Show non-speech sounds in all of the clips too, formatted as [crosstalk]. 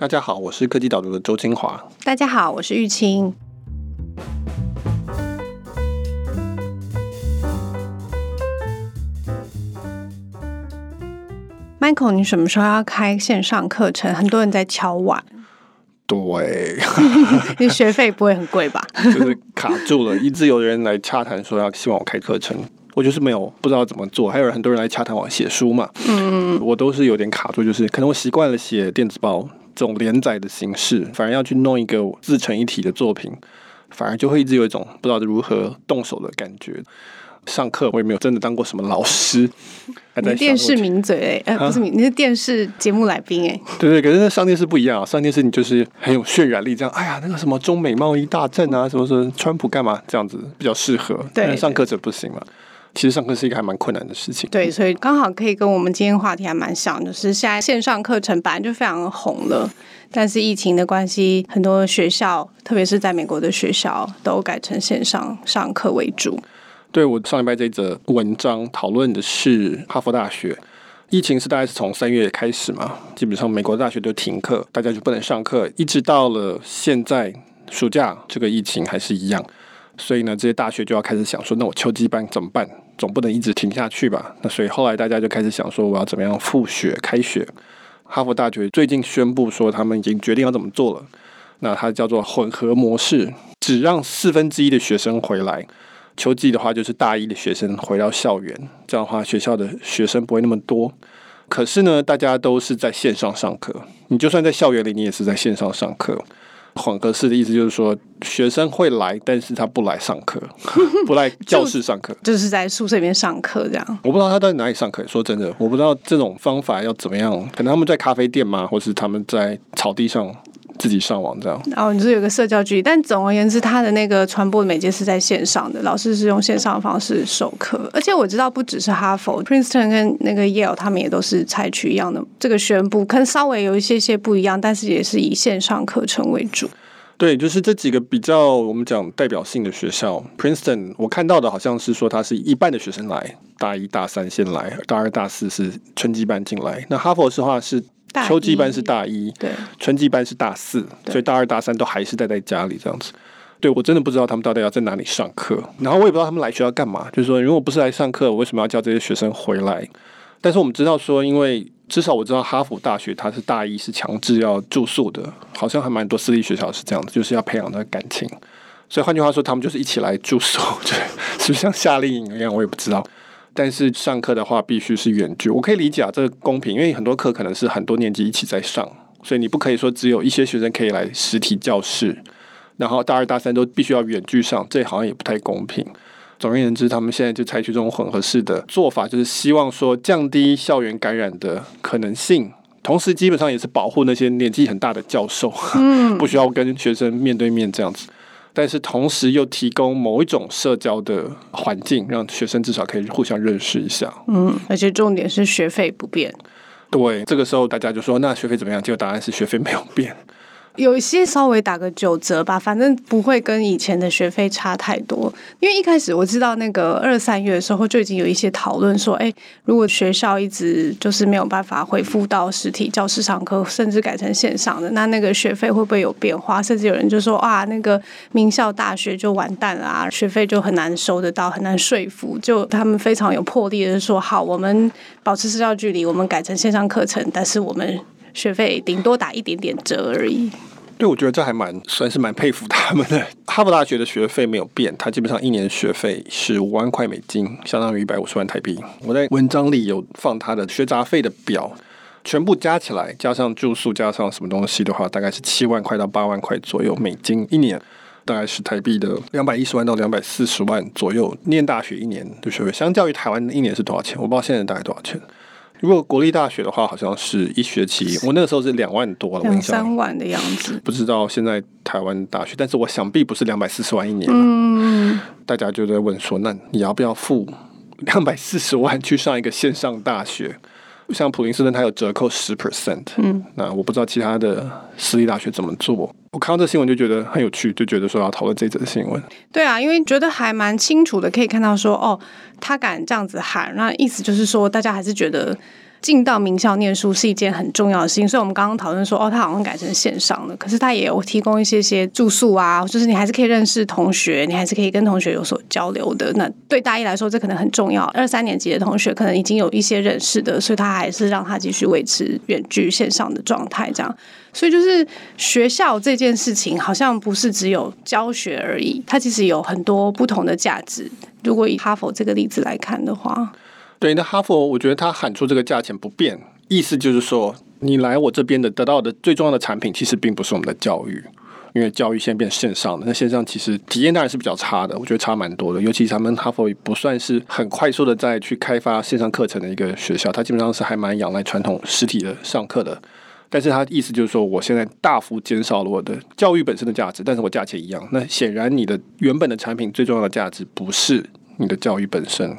大家好，我是科技导读的周清华。大家好，我是玉清。Michael，你什么时候要开线上课程？很多人在敲碗。对，[laughs] 你学费不会很贵吧？[laughs] 就是卡住了，一直有人来洽谈说要希望我开课程，我就是没有不知道怎么做。还有很多人来洽谈我写书嘛，嗯，我都是有点卡住，就是可能我习惯了写电子报。这种连载的形式，反而要去弄一个自成一体的作品，反而就会一直有一种不知道如何动手的感觉。上课我也没有真的当过什么老师，还在电视名嘴哎、欸，不是你，你是电视节目来宾哎、欸。对对，可是那上电视不一样啊，上电视你就是很有渲染力，这样哎呀，那个什么中美贸易大战啊，什么什么川普干嘛这样子比较适合，对，但上课者不行嘛。其实上课是一个还蛮困难的事情。对，所以刚好可以跟我们今天话题还蛮像，就是现在线上课程本来就非常红了，但是疫情的关系，很多学校，特别是在美国的学校，都改成线上上课为主。对，我上礼拜这一则文章讨论的是哈佛大学，疫情是大概是从三月开始嘛，基本上美国的大学都停课，大家就不能上课，一直到了现在暑假，这个疫情还是一样。所以呢，这些大学就要开始想说，那我秋季班怎么办？总不能一直停下去吧？那所以后来大家就开始想说，我要怎么样复学、开学？哈佛大学最近宣布说，他们已经决定要怎么做了。那它叫做混合模式，只让四分之一的学生回来。秋季的话，就是大一的学生回到校园，这样的话学校的学生不会那么多。可是呢，大家都是在线上上课。你就算在校园里，你也是在线上上课。混合式的意思就是说，学生会来，但是他不来上课，[laughs] 不来教室上课，就，就是在宿舍里面上课这样。我不知道他到底哪里上课。说真的，我不知道这种方法要怎么样。可能他们在咖啡店吗？或是他们在草地上？自己上网这样，然后你是有个社交距离，但总而言之，他的那个传播的媒介是在线上的，老师是用线上的方式授课，而且我知道不只是哈佛、Princeton 跟那个 Yale，他们也都是采取一样的这个宣布，可能稍微有一些些不一样，但是也是以线上课程为主。对，就是这几个比较我们讲代表性的学校，Princeton 我看到的好像是说他是一半的学生来，大一大三先来，大二大四是春季班进来，那哈佛的话是。秋季班是大一，对，春季班是大四，所以大二大三都还是待在家里这样子。对，我真的不知道他们到底要在哪里上课，然后我也不知道他们来学校干嘛。就是说，如果不是来上课，我为什么要叫这些学生回来？但是我们知道说，因为至少我知道哈佛大学它是大一是强制要住宿的，好像还蛮多私立学校是这样子，就是要培养的感情。所以换句话说，他们就是一起来住宿，对，是不是像夏令营一样？我也不知道。但是上课的话必须是远距，我可以理解啊，这个公平，因为很多课可能是很多年级一起在上，所以你不可以说只有一些学生可以来实体教室，然后大二大三都必须要远距上，这好像也不太公平。总而言之，他们现在就采取这种混合式的做法，就是希望说降低校园感染的可能性，同时基本上也是保护那些年纪很大的教授，嗯，[laughs] 不需要跟学生面对面这样子。但是同时又提供某一种社交的环境，让学生至少可以互相认识一下。嗯，而且重点是学费不变。对，这个时候大家就说：“那学费怎么样？”结果答案是学费没有变。有一些稍微打个九折吧，反正不会跟以前的学费差太多。因为一开始我知道那个二三月的时候就已经有一些讨论说，哎，如果学校一直就是没有办法恢复到实体教室上课，甚至改成线上的，那那个学费会不会有变化？甚至有人就说，啊，那个名校大学就完蛋了啊，学费就很难收得到，很难说服。就他们非常有魄力的说，好，我们保持社交距离，我们改成线上课程，但是我们学费顶多打一点点折而已。对，我觉得这还蛮算是蛮佩服他们的。哈佛大学的学费没有变，它基本上一年学费是五万块美金，相当于一百五十万台币。我在文章里有放他的学杂费的表，全部加起来，加上住宿，加上什么东西的话，大概是七万块到八万块左右美金一年，大概是台币的两百一十万到两百四十万左右。念大学一年的学费，相较于台湾一年是多少钱？我不知道现在大概多少钱。如果国立大学的话，好像是一学期，我那个时候是两万多了，两三万的样子。不知道现在台湾大学，但是我想必不是两百四十万一年。嗯，大家就在问说，那你要不要付两百四十万去上一个线上大学？像普林斯顿，它有折扣十 percent。嗯，那我不知道其他的私立大学怎么做。我看到这新闻就觉得很有趣，就觉得说要讨论这则新闻。对啊，因为觉得还蛮清楚的，可以看到说，哦，他敢这样子喊，那意思就是说，大家还是觉得进到名校念书是一件很重要的事情。所以我们刚刚讨论说，哦，他好像改成线上了，可是他也有提供一些些住宿啊，就是你还是可以认识同学，你还是可以跟同学有所交流的。那对大一来说，这可能很重要。二三年级的同学可能已经有一些认识的，所以他还是让他继续维持远距线上的状态，这样。所以就是学校这件事情，好像不是只有教学而已，它其实有很多不同的价值。如果以哈佛这个例子来看的话，对，那哈佛我觉得他喊出这个价钱不变，意思就是说，你来我这边的得到的最重要的产品，其实并不是我们的教育，因为教育现在变线上了，那线上其实体验当然是比较差的，我觉得差蛮多的。尤其他们哈佛不算是很快速的在去开发线上课程的一个学校，它基本上是还蛮仰赖传统实体的上课的。但是他意思就是说，我现在大幅减少了我的教育本身的价值，但是我价钱一样。那显然你的原本的产品最重要的价值不是你的教育本身，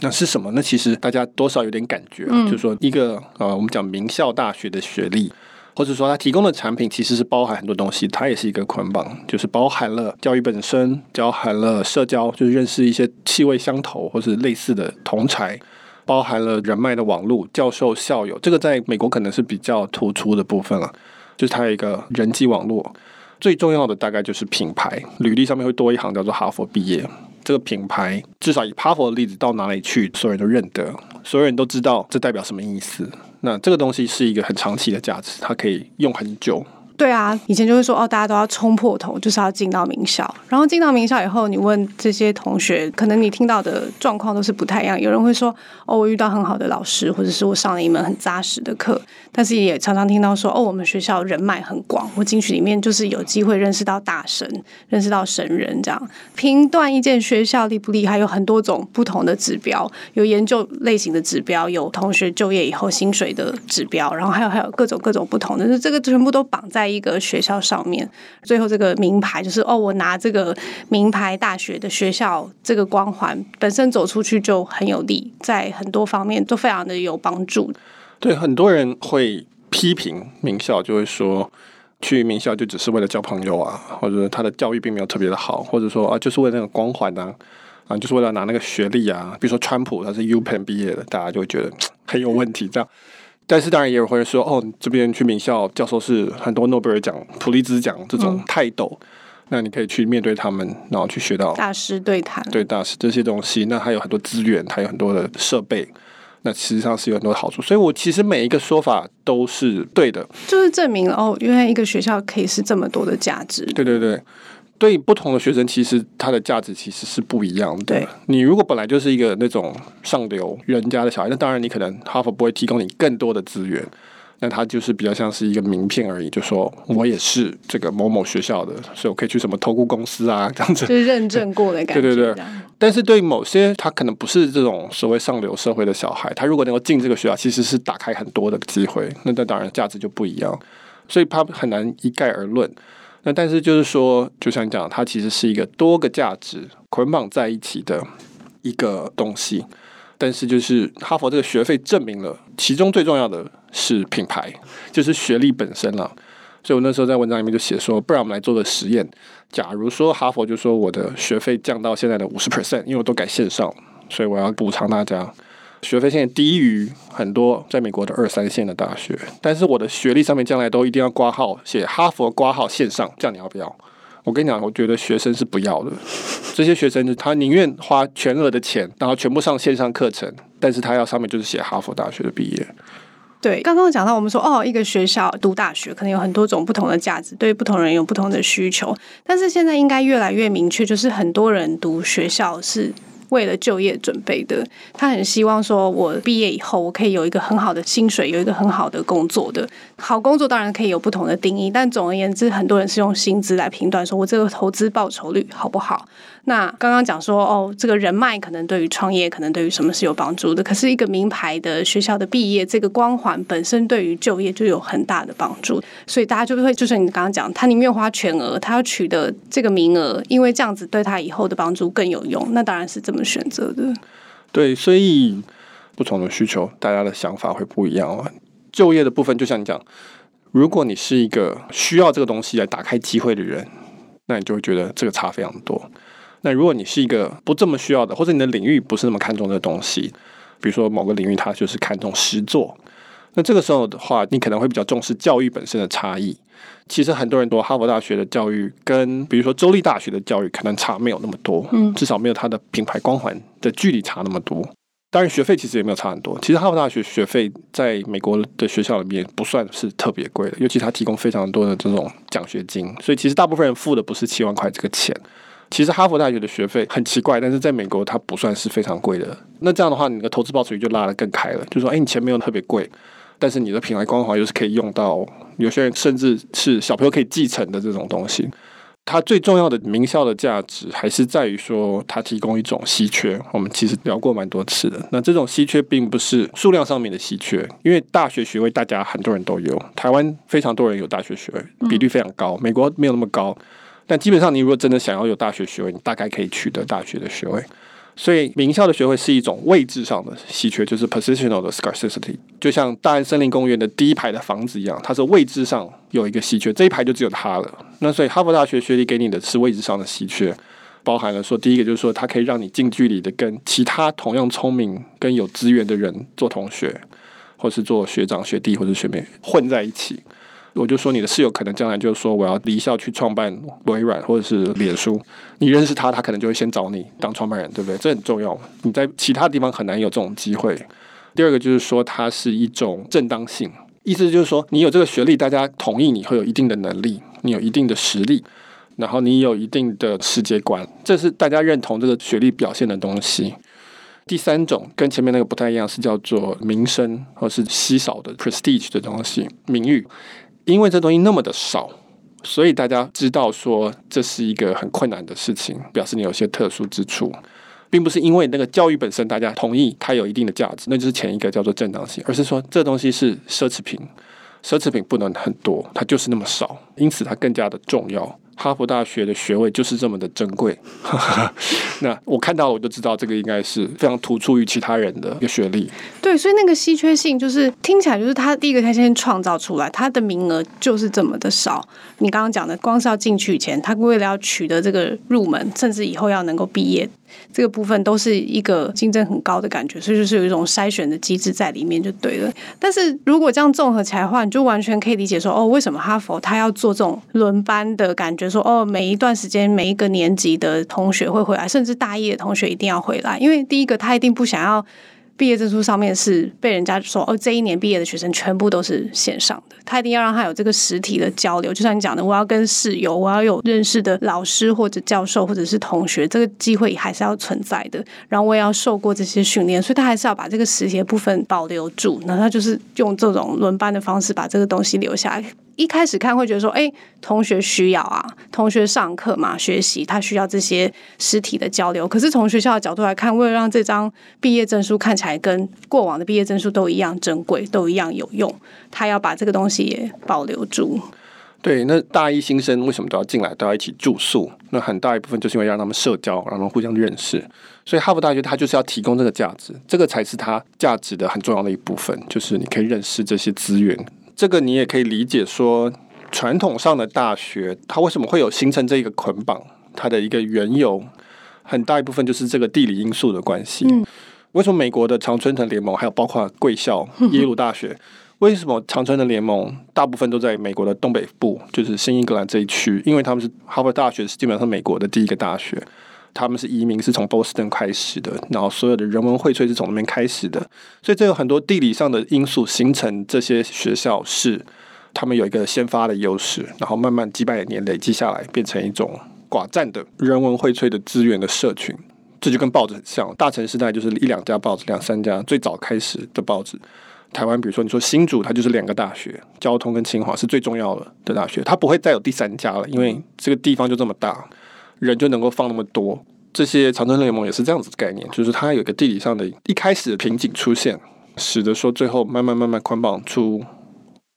那是什么？那其实大家多少有点感觉，嗯、就是说一个呃，我们讲名校大学的学历，或者说他提供的产品其实是包含很多东西，它也是一个捆绑，就是包含了教育本身，包含了社交，就是认识一些气味相投或是类似的同才。包含了人脉的网络、教授、校友，这个在美国可能是比较突出的部分了。就是它有一个人际网络，最重要的大概就是品牌，履历上面会多一行叫做哈佛毕业。这个品牌至少以哈佛的例子到哪里去，所有人都认得，所有人都知道这代表什么意思。那这个东西是一个很长期的价值，它可以用很久。对啊，以前就会说哦，大家都要冲破头，就是要进到名校。然后进到名校以后，你问这些同学，可能你听到的状况都是不太一样。有人会说哦，我遇到很好的老师，或者是我上了一门很扎实的课。但是也常常听到说哦，我们学校人脉很广，我进去里面就是有机会认识到大神，认识到神人。这样评断一间学校厉不厉害，有很多种不同的指标，有研究类型的指标，有同学就业以后薪水的指标，然后还有还有各种各种不同的，这个全部都绑在。一个学校上面，最后这个名牌就是哦，我拿这个名牌大学的学校这个光环本身走出去就很有利，在很多方面都非常的有帮助。对，很多人会批评名校，就会说去名校就只是为了交朋友啊，或者他的教育并没有特别的好，或者说啊就是为了那个光环啊，啊就是为了拿那个学历啊。比如说川普他是 UPenn 毕业的，大家就会觉得很有问题这样。但是当然也有会说，哦，这边去名校教授是很多诺贝尔奖、普利兹奖这种泰斗，嗯，那你可以去面对他们，然后去学到大师对谈，对大师这些东西。那还有很多资源，还有很多的设备，那实际上是有很多的好处。所以我其实每一个说法都是对的，就是证明了哦，原来一个学校可以是这么多的价值。对对对。对不同的学生，其实他的价值其实是不一样的。对，你如果本来就是一个那种上流人家的小孩，那当然你可能哈佛不会提供你更多的资源，那他就是比较像是一个名片而已，就说我也是这个某某学校的，所以我可以去什么投顾公司啊这样子，就是认证过的 [laughs] 感觉。对对对。但是对某些他可能不是这种所谓上流社会的小孩，他如果能够进这个学校，其实是打开很多的机会，那那当然价值就不一样，所以他很难一概而论。那但是就是说，就像你讲，它其实是一个多个价值捆绑在一起的一个东西。但是就是哈佛这个学费证明了，其中最重要的是品牌，就是学历本身了。所以我那时候在文章里面就写说，不然我们来做个实验。假如说哈佛就说我的学费降到现在的五十 percent，因为我都改线上，所以我要补偿大家。学费现在低于很多在美国的二三线的大学，但是我的学历上面将来都一定要挂号写哈佛挂号线上，这样你要不要？我跟你讲，我觉得学生是不要的。这些学生他宁愿花全额的钱，然后全部上线上课程，但是他要上面就是写哈佛大学的毕业。对，刚刚讲到我们说哦，一个学校读大学可能有很多种不同的价值，对不同人有不同的需求，但是现在应该越来越明确，就是很多人读学校是。为了就业准备的，他很希望说，我毕业以后，我可以有一个很好的薪水，有一个很好的工作的。好工作当然可以有不同的定义，但总而言之，很多人是用薪资来评断，说我这个投资报酬率好不好。那刚刚讲说哦，这个人脉可能对于创业，可能对于什么是有帮助的。可是，一个名牌的学校的毕业，这个光环本身对于就业就有很大的帮助。所以大家就会，就是你刚刚讲，他宁愿花全额，他要取得这个名额，因为这样子对他以后的帮助更有用。那当然是这么选择的。对，所以不同的需求，大家的想法会不一样啊。就业的部分，就像你讲，如果你是一个需要这个东西来打开机会的人，那你就会觉得这个差非常多。那如果你是一个不这么需要的，或者你的领域不是那么看重的东西，比如说某个领域，它就是看重实作。那这个时候的话，你可能会比较重视教育本身的差异。其实很多人读哈佛大学的教育跟比如说州立大学的教育可能差没有那么多，嗯，至少没有它的品牌光环的距离差那么多。当然学费其实也没有差很多。其实哈佛大学学费在美国的学校里面不算是特别贵的，尤其它提供非常多的这种奖学金，所以其实大部分人付的不是七万块这个钱。其实哈佛大学的学费很奇怪，但是在美国它不算是非常贵的。那这样的话，你的投资报酬率就拉得更开了，就说，哎，你钱没有特别贵。但是你的品牌光环又是可以用到，有些人甚至是小朋友可以继承的这种东西。它最重要的名校的价值还是在于说，它提供一种稀缺。我们其实聊过蛮多次的。那这种稀缺并不是数量上面的稀缺，因为大学学位大家很多人都有，台湾非常多人有大学学位，比例非常高。美国没有那么高，但基本上你如果真的想要有大学学位，你大概可以取得大学的学位。所以名校的学位是一种位置上的稀缺，就是 positional 的 scarcity，就像大安森林公园的第一排的房子一样，它是位置上有一个稀缺，这一排就只有它了。那所以哈佛大学学历给你的是位置上的稀缺，包含了说第一个就是说它可以让你近距离的跟其他同样聪明、跟有资源的人做同学，或是做学长学弟或者学妹混在一起。我就说你的室友可能将来就是说我要离校去创办微软或者是脸书，你认识他，他可能就会先找你当创办人，对不对？这很重要。你在其他地方很难有这种机会。第二个就是说，它是一种正当性，意思就是说，你有这个学历，大家同意你会有一定的能力，你有一定的实力，然后你有一定的世界观，这是大家认同这个学历表现的东西。第三种跟前面那个不太一样，是叫做名声或是稀少的 prestige 的东西，名誉。因为这东西那么的少，所以大家知道说这是一个很困难的事情，表示你有些特殊之处，并不是因为那个教育本身大家同意它有一定的价值，那就是前一个叫做正当性，而是说这东西是奢侈品，奢侈品不能很多，它就是那么少，因此它更加的重要。哈佛大学的学位就是这么的珍贵，[laughs] 那我看到我就知道这个应该是非常突出于其他人的一个学历。对，所以那个稀缺性就是听起来就是他第一个他先创造出来，他的名额就是这么的少。你刚刚讲的，光是要进去以前，他为了要取得这个入门，甚至以后要能够毕业。这个部分都是一个竞争很高的感觉，所以就是有一种筛选的机制在里面就对了。但是如果这样综合起来的话，你就完全可以理解说，哦，为什么哈佛他要做这种轮班的感觉？说，哦，每一段时间每一个年级的同学会回来，甚至大一的同学一定要回来，因为第一个他一定不想要。毕业证书上面是被人家说哦，这一年毕业的学生全部都是线上的，他一定要让他有这个实体的交流。就像你讲的，我要跟室友，我要有认识的老师或者教授或者是同学，这个机会还是要存在的。然后我也要受过这些训练，所以他还是要把这个实体的部分保留住。那他就是用这种轮班的方式把这个东西留下来。一开始看会觉得说，哎，同学需要啊，同学上课嘛，学习他需要这些实体的交流。可是从学校的角度来看，为了让这张毕业证书看起来跟过往的毕业证书都一样珍贵，都一样有用，他要把这个东西也保留住。对，那大一新生为什么都要进来，都要一起住宿？那很大一部分就是因为让他们社交，让他们互相认识。所以哈佛大学它就是要提供这个价值，这个才是它价值的很重要的一部分，就是你可以认识这些资源。这个你也可以理解说，传统上的大学它为什么会有形成这个捆绑？它的一个缘由很大一部分就是这个地理因素的关系。嗯、为什么美国的常春藤联盟还有包括贵校耶鲁大学，为什么常春藤联盟大部分都在美国的东北部，就是新英格兰这一区？因为他们是哈佛大学是基本上美国的第一个大学。他们是移民，是从波士顿开始的，然后所有的人文荟萃是从那边开始的，所以这有很多地理上的因素形成这些学校是他们有一个先发的优势，然后慢慢几百年累积下来，变成一种寡占的人文荟萃的资源的社群。这就跟报纸很像，大城时代就是一两家报纸，两三家最早开始的报纸。台湾比如说你说新竹，它就是两个大学，交通跟清华是最重要的的大学，它不会再有第三家了，因为这个地方就这么大。人就能够放那么多，这些长春联盟也是这样子的概念，就是它有一个地理上的一开始的瓶颈出现，使得说最后慢慢慢慢捆绑出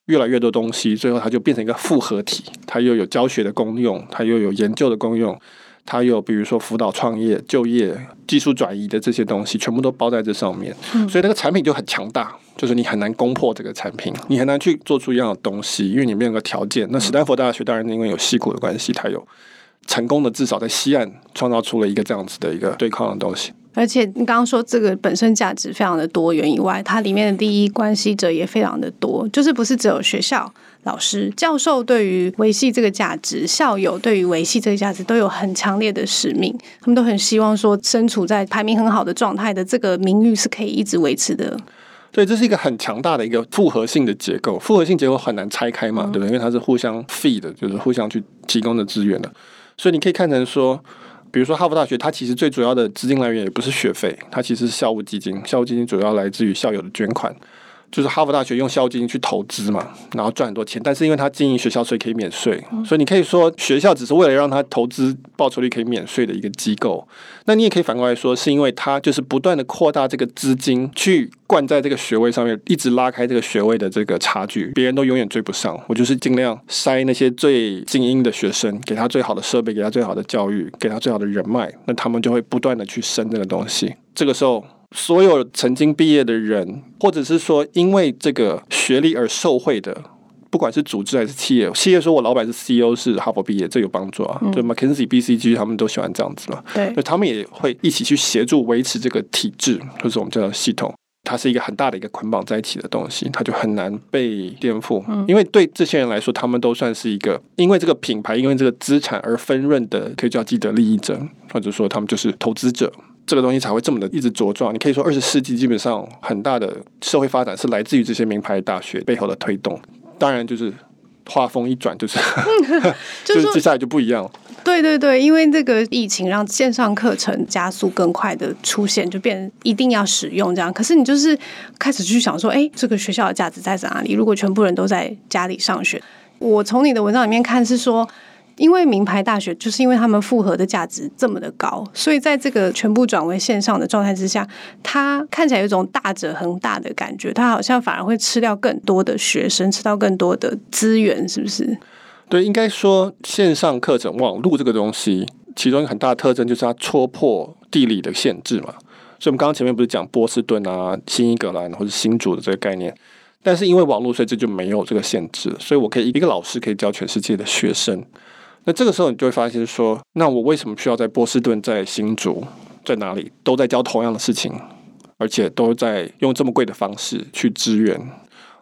越来越多东西，最后它就变成一个复合体，它又有教学的功用，它又有研究的功用，它有比如说辅导创业、就业、技术转移的这些东西，全部都包在这上面，所以那个产品就很强大，就是你很难攻破这个产品，你很难去做出一样的东西，因为你没有个条件。那史丹佛大学当然因为有西谷的关系，它有。成功的至少在西岸创造出了一个这样子的一个对抗的东西。而且你刚刚说这个本身价值非常的多元以外，它里面的利益关系者也非常的多，就是不是只有学校、老师、教授对于维系这个价值，校友对于维系这个价值都有很强烈的使命，他们都很希望说身处在排名很好的状态的这个名誉是可以一直维持的。对，这是一个很强大的一个复合性的结构，复合性结构很难拆开嘛，对不对？因为它是互相 feed 的，就是互相去提供的资源的，所以你可以看成说，比如说哈佛大学，它其实最主要的资金来源也不是学费，它其实是校务基金，校务基金主要来自于校友的捐款。就是哈佛大学用校金去投资嘛，然后赚很多钱，但是因为他经营学校，所以可以免税，所以你可以说学校只是为了让他投资报酬率可以免税的一个机构。那你也可以反过来说，是因为他就是不断的扩大这个资金去灌在这个学位上面，一直拉开这个学位的这个差距，别人都永远追不上。我就是尽量筛那些最精英的学生，给他最好的设备，给他最好的教育，给他最好的人脉，那他们就会不断的去升这个东西。这个时候。所有曾经毕业的人，或者是说因为这个学历而受惠的，不管是组织还是企业，企业说我老板是 CEO 是哈佛毕业，这有帮助啊。对、嗯、McKinsey、BCG 他们都喜欢这样子嘛。对，他们也会一起去协助维持这个体制，就是我们叫做系统。它是一个很大的一个捆绑在一起的东西，它就很难被颠覆。嗯、因为对这些人来说，他们都算是一个因为这个品牌、因为这个资产而分润的，可以叫既得利益者，或者说他们就是投资者。这个东西才会这么的一直茁壮。你可以说，二十世纪基本上很大的社会发展是来自于这些名牌大学背后的推动。当然，就是画风一转，就是 [laughs] 就是接下来就不一样了。对对对，因为这个疫情让线上课程加速更快的出现，就变一定要使用这样。可是你就是开始去想说，哎，这个学校的价值在哪里？如果全部人都在家里上学，我从你的文章里面看是说。因为名牌大学就是因为他们复合的价值这么的高，所以在这个全部转为线上的状态之下，它看起来有一种大者恒大的感觉，它好像反而会吃掉更多的学生，吃到更多的资源，是不是？对，应该说线上课程网络这个东西，其中一个很大的特征就是它戳破地理的限制嘛。所以我们刚刚前面不是讲波士顿啊、新英格兰或者新竹的这个概念，但是因为网络，所以这就没有这个限制，所以我可以一个老师可以教全世界的学生。那这个时候你就会发现说，那我为什么需要在波士顿、在新竹、在哪里都在教同样的事情，而且都在用这么贵的方式去支援？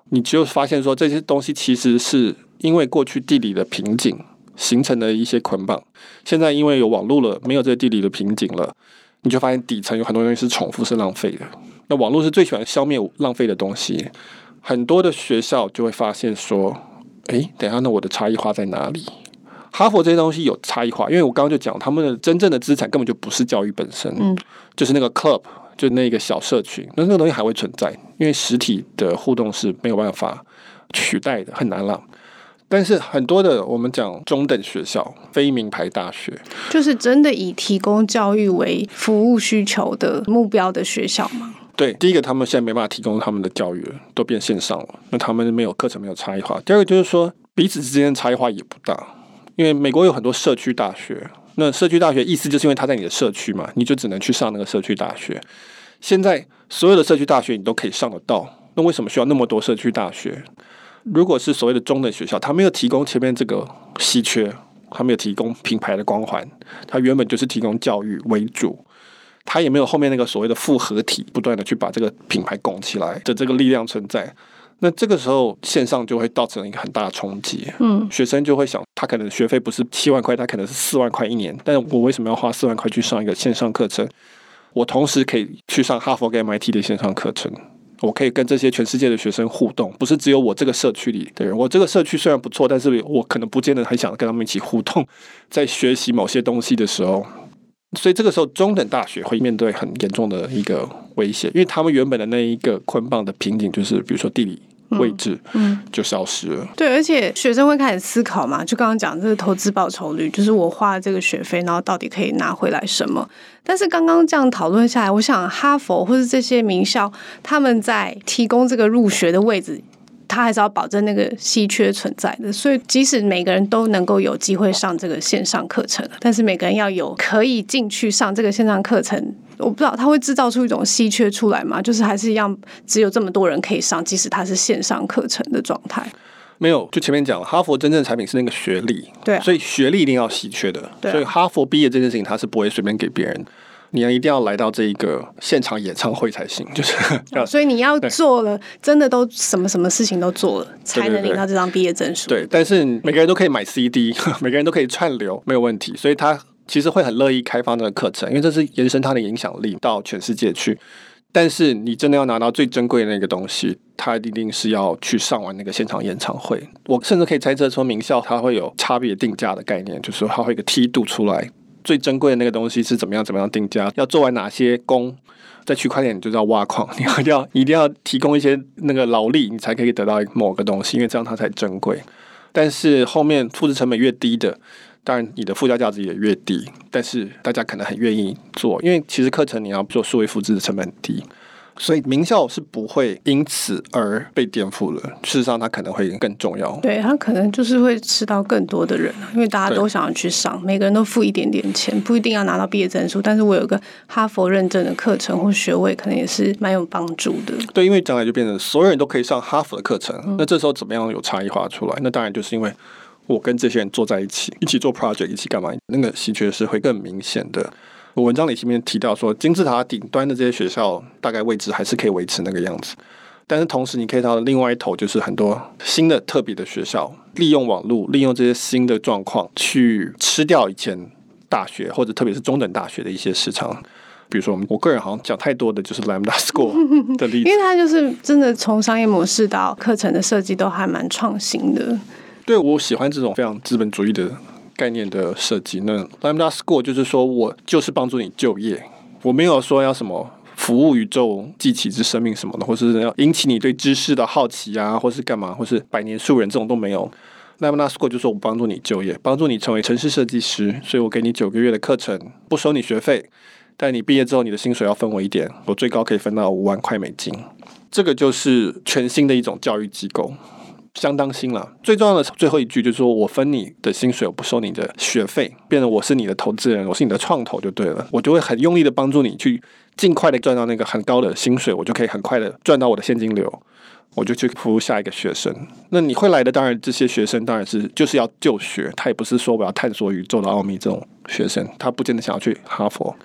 你就发现说，这些东西其实是因为过去地理的瓶颈形成的一些捆绑，现在因为有网络了，没有这个地理的瓶颈了，你就发现底层有很多东西是重复、是浪费的。那网络是最喜欢消灭浪费的东西，很多的学校就会发现说，诶，等一下，那我的差异化在哪里？哈佛这些东西有差异化，因为我刚刚就讲，他们的真正的资产根本就不是教育本身，嗯，就是那个 club，就那个小社群，那那个东西还会存在，因为实体的互动是没有办法取代的，很难了。但是很多的我们讲中等学校、非名牌大学，就是真的以提供教育为服务需求的目标的学校吗？对，第一个他们现在没办法提供他们的教育了，都变线上了，那他们没有课程，没有差异化。第二个就是说彼此之间的差异化也不大。因为美国有很多社区大学，那社区大学意思就是因为它在你的社区嘛，你就只能去上那个社区大学。现在所有的社区大学你都可以上得到，那为什么需要那么多社区大学？如果是所谓的中等学校，它没有提供前面这个稀缺，它没有提供品牌的光环，它原本就是提供教育为主，它也没有后面那个所谓的复合体，不断的去把这个品牌拱起来的这个力量存在。那这个时候线上就会造成一个很大的冲击，嗯，学生就会想，他可能学费不是七万块，他可能是四万块一年，但是我为什么要花四万块去上一个线上课程？我同时可以去上哈佛跟 MIT 的线上课程，我可以跟这些全世界的学生互动，不是只有我这个社区里的人。我这个社区虽然不错，但是我可能不见得很想跟他们一起互动，在学习某些东西的时候，所以这个时候中等大学会面对很严重的一个威胁，因为他们原本的那一个捆绑的瓶颈就是，比如说地理。位置，嗯，就消失了。对，而且学生会开始思考嘛，就刚刚讲这个投资报酬率，就是我花了这个学费，然后到底可以拿回来什么？但是刚刚这样讨论下来，我想哈佛或是这些名校，他们在提供这个入学的位置。他还是要保证那个稀缺存在的，所以即使每个人都能够有机会上这个线上课程，但是每个人要有可以进去上这个线上课程，我不知道他会制造出一种稀缺出来吗？就是还是一样，只有这么多人可以上，即使他是线上课程的状态。没有，就前面讲了，哈佛真正的产品是那个学历，对啊，所以学历一定要稀缺的，对啊，所以哈佛毕业这件事情他是不会随便给别人。你要一定要来到这一个现场演唱会才行。[laughs] 就是，所以你要做了，真的都什么什么事情都做了，才能领到这张毕业证书。对，但是每个人都可以买 CD，[laughs] 每个人都可以串流，没有问题。所以他其实会很乐意开放这个课程，因为这是延伸他的影响力到全世界去。但是你真的要拿到最珍贵的那个东西，他一定是要去上完那个现场演唱会。我甚至可以猜测说，名校它会有差别定价的概念，就是说它会有一个梯度出来，最珍贵的那个东西是怎么样怎么样定价，要做完哪些工，在区块链你就叫挖矿，你要要一定要提供一些那个劳力，你才可以得到某个东西，因为这样它才珍贵。但是后面复制成本越低的。当然，你的附加价值也越低，但是大家可能很愿意做，因为其实课程你要做数位复制的成本低，所以名校是不会因此而被颠覆了。事实上，它可能会更重要。对，它可能就是会吃到更多的人，因为大家都想要去上，每个人都付一点点钱，不一定要拿到毕业证书，但是我有个哈佛认证的课程或学位，可能也是蛮有帮助的。对，因为将来就变成所有人都可以上哈佛的课程，嗯，那这时候怎么样有差异化出来？那当然就是因为。我跟这些人坐在一起，一起做 project，一起干嘛？那个稀缺是会更明显的。我文章里前面提到说，金字塔顶端的这些学校大概位置还是可以维持那个样子，但是同时你可以到另外一头，就是很多新的特别的学校，利用网络，利用这些新的状况去吃掉以前大学或者特别是中等大学的一些市场。比如说，我们我个人好像讲太多的就是 Lambda School 的例子，因为它就是真的从商业模式到课程的设计都还蛮创新的。对，我喜欢这种非常资本主义的概念的设计。那 Lambda School 就是说我就是帮助你就业，我没有说要什么服务宇宙、记起之生命什么的，或是要引起你对知识的好奇啊，或是干嘛，或是百年树人这种都没有。Lambda School 就是说我帮助你就业，帮助你成为城市设计师，所以我给你九个月的课程，不收你学费，但你毕业之后你的薪水要分我一点，我最高可以分到五万块美金。这个就是全新的一种教育机构。相当新了。最重要的最后一句就是说，我分你的薪水，我不收你的学费，变成我是你的投资人，我是你的创投就对了。我就会很用力的帮助你去尽快的赚到那个很高的薪水，我就可以很快的赚到我的现金流，我就去服务下一个学生。那你会来的，当然这些学生当然是就是要就学，他也不是说我要探索宇宙的奥秘这种学生，他不见得想要去哈佛，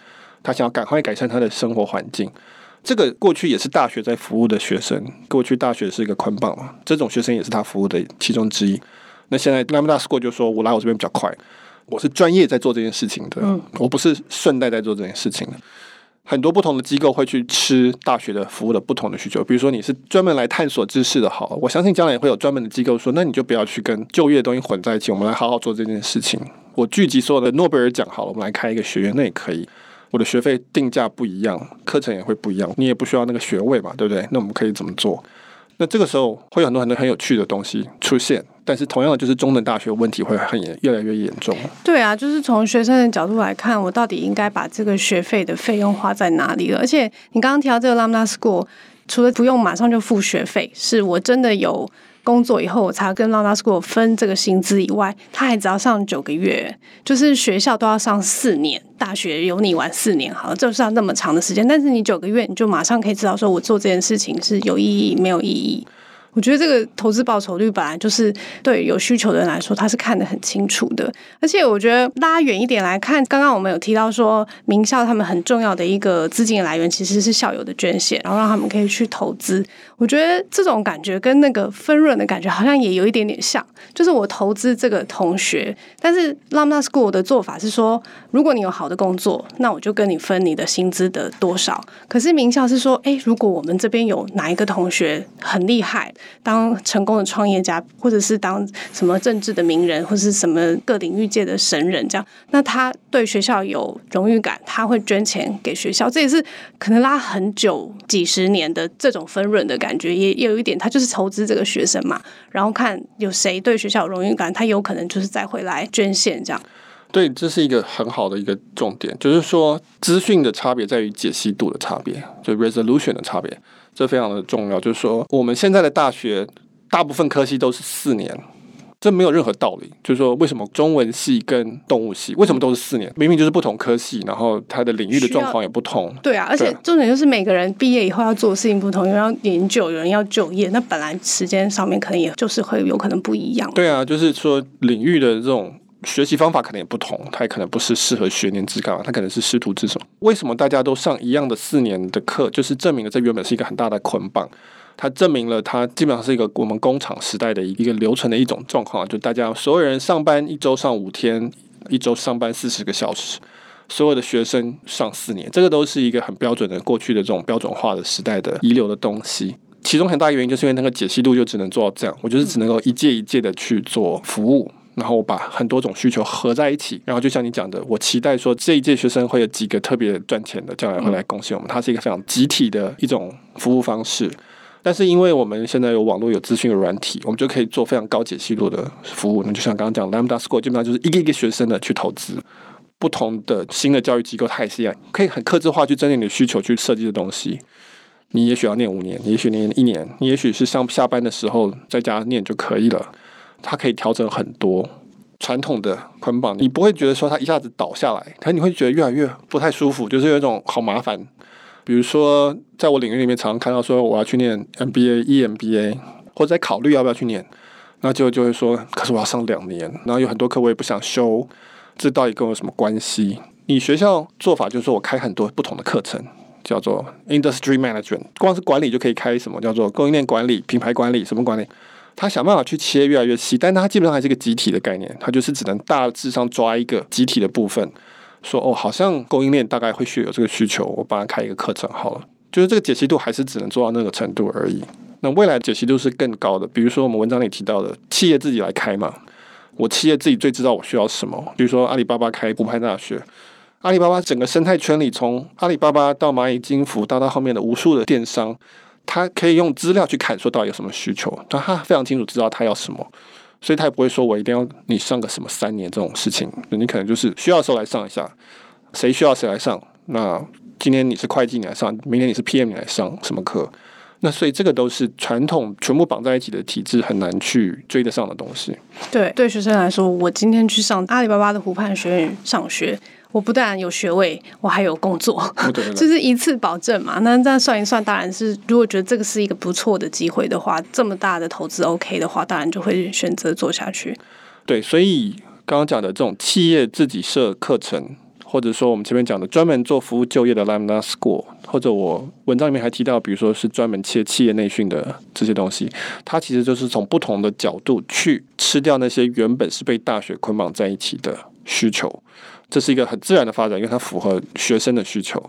他想要赶快改善他的生活环境。这个过去也是大学在服务的学生，过去大学是一个捆绑嘛，这种学生也是他服务的其中之一。那现在 Lambda School 就说，我来我这边比较快，我是专业在做这件事情的，我不是顺带在做这件事情的。很多不同的机构会去吃大学的服务的不同的需求，比如说你是专门来探索知识的，好，我相信将来也会有专门的机构说，那你就不要去跟就业的东西混在一起，我们来好好做这件事情。我聚集所有的诺贝尔奖，好了，我们来开一个学院，那也可以。我的学费定价不一样，课程也会不一样，你也不需要那个学位嘛，对不对？那我们可以怎么做？那这个时候会有很多很多很有趣的东西出现，但是同样的就是中等大学问题会很严，越来越严重。对啊，就是从学生的角度来看，我到底应该把这个学费的费用花在哪里了？而且你刚刚提到这个 Lambda School，除了不用马上就付学费，是我真的有。工作以后，我才跟 Lana School 分这个薪资以外，他还只要上九个月，就是学校都要上四年，大学有你玩四年，好，就是要那么长的时间，但是你九个月，你就马上可以知道，说我做这件事情是有意义没有意义。我觉得这个投资报酬率本来就是对有需求的人来说，他是看得很清楚的。而且我觉得拉远一点来看，刚刚我们有提到说，名校他们很重要的一个资金来源其实是校友的捐献，然后让他们可以去投资。我觉得这种感觉跟那个分润的感觉好像也有一点点像，就是我投资这个同学，但是 Lambda School 的做法是说，如果你有好的工作，那我就跟你分你的薪资的多少。可是名校是说，诶，如果我们这边有哪一个同学很厉害。当成功的创业家，或者是当什么政治的名人，或者是什么各领域界的神人，这样，那他对学校有荣誉感，他会捐钱给学校，这也是可能拉很久几十年的这种分润的感觉，也也有一点，他就是投资这个学生嘛，然后看有谁对学校有荣誉感，他有可能就是再回来捐献这样。对，这是一个很好的一个重点，就是说资讯的差别在于解析度的差别，就 resolution 的差别。这非常的重要，就是说我们现在的大学大部分科系都是四年，这没有任何道理。就是说，为什么中文系跟动物系为什么都是四年？明明就是不同科系，然后它的领域的状况也不同。对啊，而且重点就是每个人毕业以后要做的事情不同，有人要研究，有人要就业，那本来时间上面可能也就是会有可能不一样。对啊，就是说领域的这种学习方法可能也不同，它也可能不是适合学年制干嘛，它可能是师徒制什么？为什么大家都上一样的四年的课？就是证明了这原本是一个很大的捆绑，它证明了它基本上是一个我们工厂时代的一个流程的一种状况，就大家所有人上班一周上五天，一周上班四十个小时，所有的学生上四年，这个都是一个很标准的过去的这种标准化的时代的遗留的东西。其中很大原因就是因为那个解析度就只能做到这样，我就是只能够一届一届的去做服务。然后我把很多种需求合在一起，然后就像你讲的，我期待说这一届学生会有几个特别赚钱的，将来会来贡献我们。它是一个非常集体的一种服务方式。但是因为我们现在有网络、有资讯的软体，我们就可以做非常高解析度的服务。那就像刚刚讲，Lambda School 基本上就是一个一个学生的去投资。不同的新的教育机构，它也是一样，可以很克制化去针对你的需求去设计的东西。你也许要念五年，你也许念一年，你也许是上下班的时候在家念就可以了。它可以调整很多传统的捆绑，你不会觉得说它一下子倒下来，可你会觉得越来越不太舒服，就是有一种好麻烦。比如说，在我领域里面，常常看到说我要去念 MBA、EMBA，或者在考虑要不要去念，那就就会说，可是我要上两年，然后有很多课我也不想修，这到底跟我有什么关系？你学校做法就是说我开很多不同的课程，叫做 Industry Management，光是管理就可以开什么叫做供应链管理、品牌管理什么管理。他想办法去切越来越细，但他基本上还是一个集体的概念，他就是只能大致上抓一个集体的部分，说哦，好像供应链大概会需有这个需求，我帮他开一个课程好了，就是这个解析度还是只能做到那个程度而已。那未来解析度是更高的，比如说我们文章里提到的，企业自己来开嘛，我企业自己最知道我需要什么，比如说阿里巴巴开湖畔大学，阿里巴巴整个生态圈里，从阿里巴巴到蚂蚁金服，到到后面的无数的电商。他可以用资料去看，说到有什么需求，但他非常清楚知道他要什么，所以他也不会说我一定要你上个什么三年这种事情，你可能就是需要的时候来上一下，谁需要谁来上。那今天你是会计你来上，明天你是 PM 你来上什么课？那所以这个都是传统全部绑在一起的体制，很难去追得上的东西。对，对学生来说，我今天去上阿里巴巴的湖畔学院上学。我不但有学位，我还有工作，这 [laughs] 是一次保证嘛。那这样算一算，当然是如果觉得这个是一个不错的机会的话，这么大的投资 OK 的话，当然就会选择做下去。对，所以刚刚讲的这种企业自己设课程，或者说我们前面讲的专门做服务就业的 Lambda School，或者我文章里面还提到，比如说是专门切企业内训的这些东西，它其实就是从不同的角度去吃掉那些原本是被大学捆绑在一起的需求。这是一个很自然的发展，因为它符合学生的需求，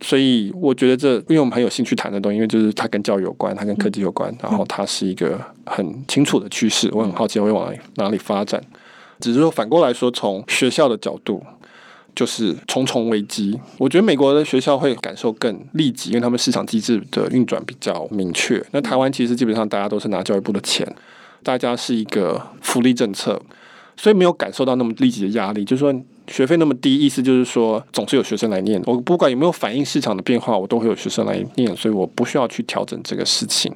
所以我觉得这，因为我们很有兴趣谈的东西，因为就是它跟教育有关，它跟科技有关，然后它是一个很清楚的趋势，我很好奇会往哪里哪里发展。只是说反过来说，从学校的角度，就是重重危机。我觉得美国的学校会感受更立即，因为他们市场机制的运转比较明确。那台湾其实基本上大家都是拿教育部的钱，大家是一个福利政策，所以没有感受到那么立即的压力，就是说。学费那么低，意思就是说总是有学生来念。我不管有没有反映市场的变化，我都会有学生来念，所以我不需要去调整这个事情。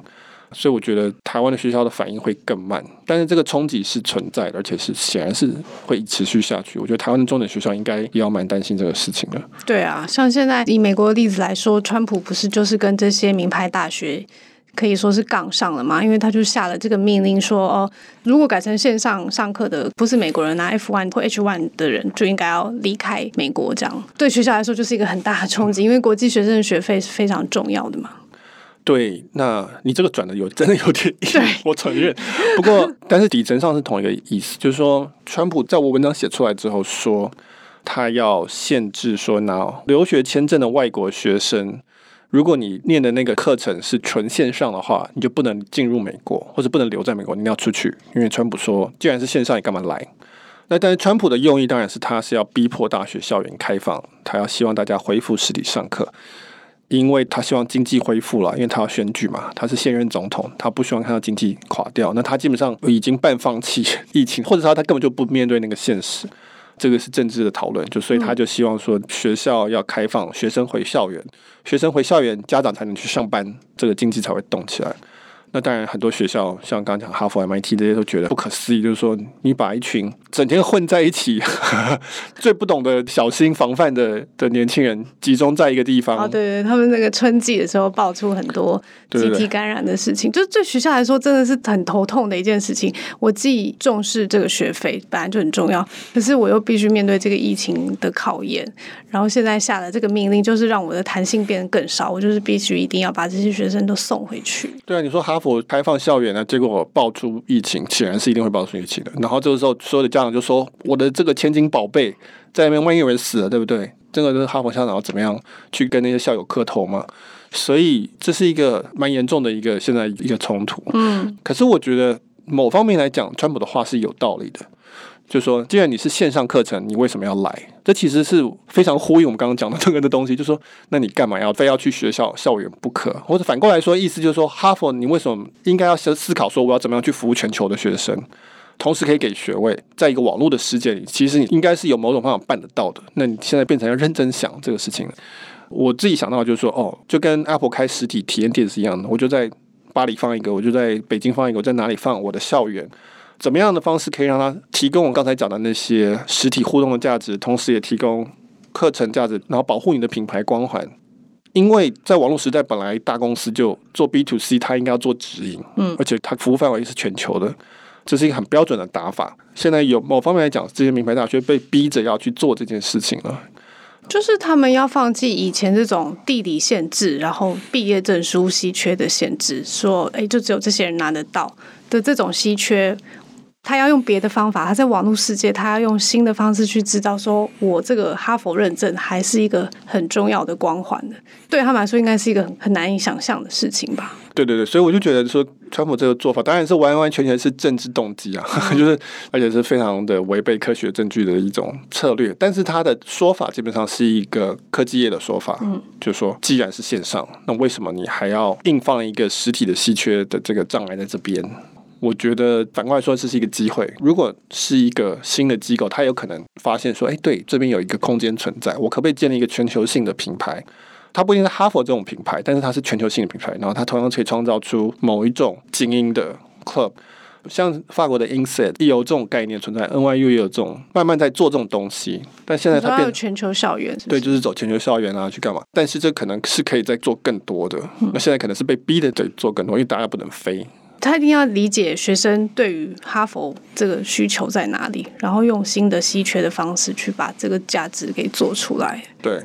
所以我觉得台湾的学校的反应会更慢，但是这个冲击是存在的，而且是显然是会持续下去。我觉得台湾的重点学校应该也要蛮担心这个事情的。对啊，像现在以美国的例子来说，川普不是就是跟这些名牌大学。可以说是杠上了嘛，因为他就下了这个命令说，哦，如果改成线上上课的不是美国人拿 F one 或 H one 的人，就应该要离开美国。这样对学校来说就是一个很大的冲击，因为国际学生的学费是非常重要的嘛。对，那你这个转的有真的有点，[laughs] [laughs] 我承认。不过，但是底层上是同一个意思，就是说，川普在我文章写出来之后说，他要限制说拿留学签证的外国学生。如果你念的那个课程是纯线上的话，你就不能进入美国，或者不能留在美国，你要出去。因为川普说，既然是线上，你干嘛来？那但是川普的用意当然是他是要逼迫大学校园开放，他要希望大家恢复实体上课，因为他希望经济恢复了，因为他要选举嘛，他是现任总统，他不希望看到经济垮掉。那他基本上已经半放弃疫情，或者说他根本就不面对那个现实。这个是政治的讨论，就所以他就希望说学校要开放，学生回校园，学生回校园，家长才能去上班，这个经济才会动起来。那当然，很多学校像刚刚讲哈佛、MIT 这些都觉得不可思议，就是说你把一群整天混在一起、[laughs] 最不懂得小心防范的的年轻人集中在一个地方。啊，对对，他们那个春季的时候爆出很多集体感染的事情，对对对，就对学校来说真的是很头痛的一件事情。我既重视这个学费本来就很重要，可是我又必须面对这个疫情的考验，然后现在下的这个命令就是让我的弹性变得更少，我就是必须一定要把这些学生都送回去。对啊，你说哈哈佛开放校园呢，结果爆出疫情，显然是一定会爆出疫情的。然后这个时候，所有的家长就说：“我的这个千金宝贝在那边，万一有人死了，对不对？”这个就是哈佛校长要怎么样去跟那些校友磕头嘛？所以这是一个蛮严重的一个现在一个冲突。嗯，可是我觉得某方面来讲，川普的话是有道理的。就说，既然你是线上课程，你为什么要来？这其实是非常呼应我们刚刚讲的这个的东西。就说，那你干嘛要非要去学校校园不可？或者反过来说，意思就是说，哈佛你为什么应该要先思考说，我要怎么样去服务全球的学生，同时可以给学位，在一个网络的世界里，其实你应该是有某种方法办得到的。那你现在变成要认真想这个事情。我自己想到就是说，哦，就跟 Apple 开实体体验店是一样的，我就在巴黎放一个，我就在北京放一个，我在哪里放我的校园？怎么样的方式可以让他提供我刚才讲的那些实体互动的价值，同时也提供课程价值，然后保护你的品牌光环？因为在网络时代，本来大公司就做 B to C，它应该要做直营，嗯，而且它服务范围是全球的，这是一个很标准的打法。现在有某方面来讲，这些名牌大学被逼着要去做这件事情了，就是他们要放弃以前这种地理限制，然后毕业证书稀缺的限制，说，哎，就只有这些人拿得到的这种稀缺。他要用别的方法，他在网络世界，他要用新的方式去知道，说我这个哈佛认证还是一个很重要的光环的，对他们来说，应该是一个很很难以想象的事情吧？对对对，所以我就觉得说，川普这个做法当然是完完全全是政治动机啊，[laughs] 就是而且是非常的违背科学证据的一种策略。但是他的说法基本上是一个科技业的说法，嗯，就是说，既然是线上，那为什么你还要硬放一个实体的稀缺的这个障碍在这边？我觉得反过来说，这是一个机会。如果是一个新的机构，它有可能发现说：“哎，对，这边有一个空间存在，我可不可以建立一个全球性的品牌？它不一定是哈佛这种品牌，但是它是全球性的品牌。然后它同样可以创造出某一种精英的 club，像法国的 INSEAD 也有这种概念存在，NYU 也有这种慢慢在做这种东西。但现在它变全球校园是是，对，就是走全球校园啊，去干嘛？但是这可能是可以再做更多的。那现在可能是被逼的得做更多，因为大家不能飞。他一定要理解学生对于哈佛这个需求在哪里，然后用新的稀缺的方式去把这个价值给做出来。对，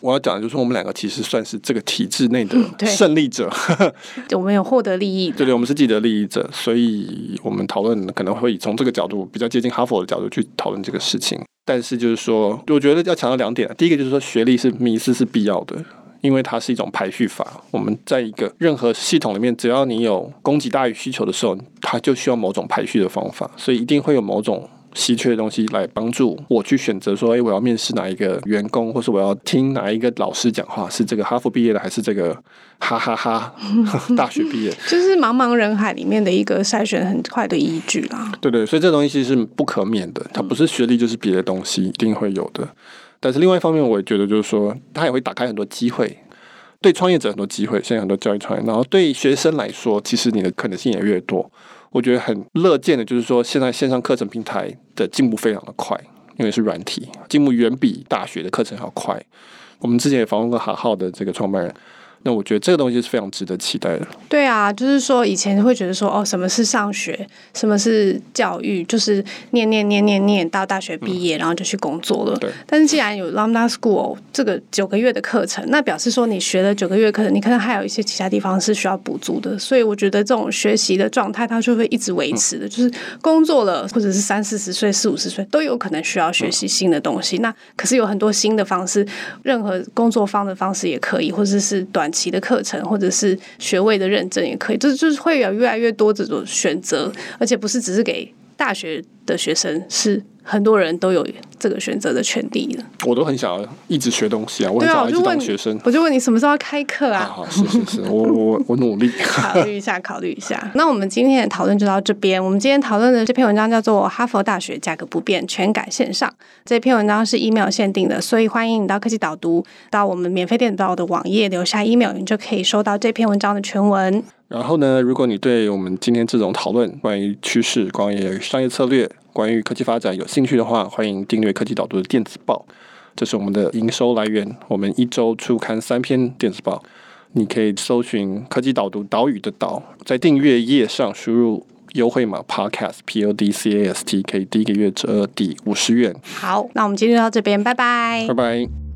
我要讲的就是我们两个其实算是这个体制内的 [laughs] 胜利者，嗯、[laughs] 我们有获得利益。对对，我们是既得利益者，所以我们讨论可能会从这个角度比较接近哈佛的角度去讨论这个事情。但是就是说，我觉得要强调两点，第一个就是说学历是迷思是必要的。因为它是一种排序法，我们在一个任何系统里面，只要你有供给大于需求的时候，它就需要某种排序的方法，所以一定会有某种稀缺的东西来帮助我去选择说，哎，我要面试哪一个员工，或是我要听哪一个老师讲话，是这个哈佛毕业的还是这个哈哈哈 [laughs] 大学毕业，就是茫茫人海里面的一个筛选很快的依据啦。[laughs] 对对，所以这东西其实是不可免的，它不是学历就是别的东西，一定会有的。但是另外一方面，我也觉得就是说，它也会打开很多机会，对创业者很多机会。现在很多教育创业，然后对学生来说，其实你的可能性也越多。我觉得很乐见的，就是说现在线上课程平台的进步非常的快，因为是软体，进步远比大学的课程要快。我们之前也访问过好好的这个创办人。那我觉得这个东西是非常值得期待的。对啊，就是说以前会觉得说哦，什么是上学，什么是教育，就是念念念念念到大学毕业，嗯、然后就去工作了。对。但是既然有 Lambda School 这个九个月的课程，那表示说你学了九个月课程，你可能还有一些其他地方是需要补足的。所以我觉得这种学习的状态，它就会一直维持的。嗯、就是工作了，或者是三四十岁、四五十岁都有可能需要学习新的东西。嗯、那可是有很多新的方式，任何工作方的方式也可以，或者是短。期的课程或者是学位的认证也可以，就是就是会有越来越多这种选择，而且不是只是给大学的学生是。很多人都有这个选择的权利了。我都很想要一直学东西啊，我很想要一直当学生。我就问你什么时候要开课啊？好，好，是是是，我我 [laughs] 我努力。考虑一下，考虑一下。那我们今天的讨论就到这边。我们今天讨论的这篇文章叫做《哈佛大学价格不变，全改线上》。这篇文章是 email 限定的，所以欢迎你到科技导读到我们免费电子报的网页留下 email，你就可以收到这篇文章的全文。然后呢，如果你对我们今天这种讨论关于趋势、关于商业策略、关于科技发展有兴趣的话，欢迎订阅科技导读的电子报，这是我们的营收来源。我们一周出刊三篇电子报，你可以搜寻科技导读岛屿的岛，在订阅页上输入优惠码 Podcast P O D C A S T，可以第一个月折抵五十元。好，那我们今天就到这边，拜拜，拜拜。